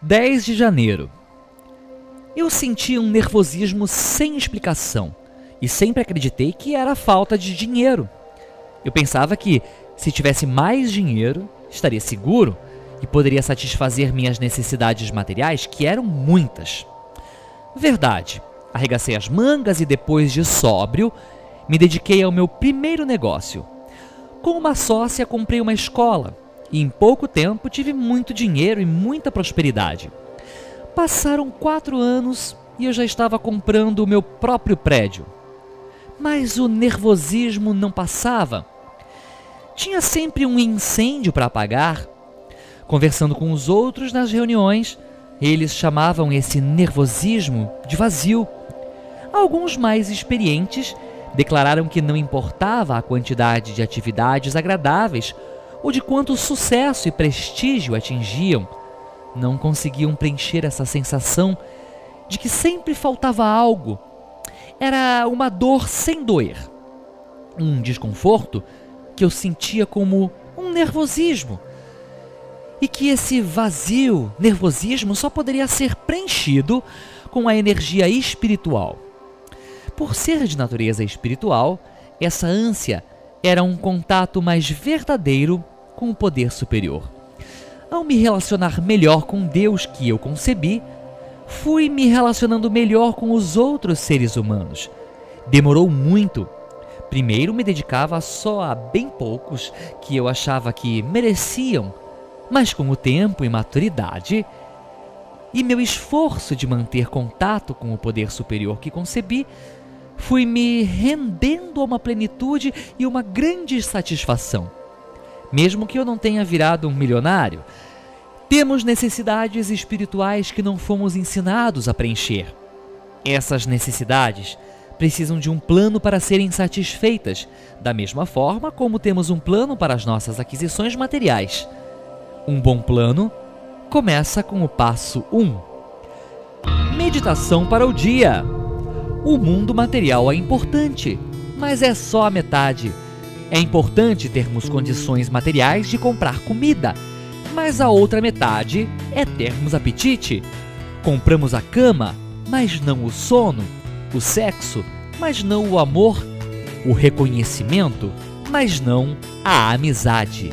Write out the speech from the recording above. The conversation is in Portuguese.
10 de janeiro. Eu senti um nervosismo sem explicação e sempre acreditei que era falta de dinheiro. Eu pensava que, se tivesse mais dinheiro, estaria seguro e poderia satisfazer minhas necessidades materiais, que eram muitas. Verdade, arregacei as mangas e depois de sóbrio, me dediquei ao meu primeiro negócio. Com uma sócia, comprei uma escola e em pouco tempo tive muito dinheiro e muita prosperidade. Passaram quatro anos e eu já estava comprando o meu próprio prédio. Mas o nervosismo não passava. Tinha sempre um incêndio para apagar. Conversando com os outros nas reuniões, eles chamavam esse nervosismo de vazio. Alguns mais experientes declararam que não importava a quantidade de atividades agradáveis ou de quanto sucesso e prestígio atingiam, não conseguiam preencher essa sensação de que sempre faltava algo. Era uma dor sem doer, um desconforto que eu sentia como um nervosismo. E que esse vazio, nervosismo, só poderia ser preenchido com a energia espiritual. Por ser de natureza espiritual, essa ânsia era um contato mais verdadeiro com o poder superior. Ao me relacionar melhor com Deus que eu concebi, fui me relacionando melhor com os outros seres humanos. Demorou muito. Primeiro me dedicava só a bem poucos que eu achava que mereciam, mas com o tempo e maturidade, e meu esforço de manter contato com o poder superior que concebi, fui me rendendo a uma plenitude e uma grande satisfação. Mesmo que eu não tenha virado um milionário, temos necessidades espirituais que não fomos ensinados a preencher. Essas necessidades precisam de um plano para serem satisfeitas, da mesma forma como temos um plano para as nossas aquisições materiais. Um bom plano começa com o passo 1. Meditação para o dia. O mundo material é importante, mas é só a metade. É importante termos condições materiais de comprar comida, mas a outra metade é termos apetite. Compramos a cama, mas não o sono, o sexo, mas não o amor, o reconhecimento, mas não a amizade.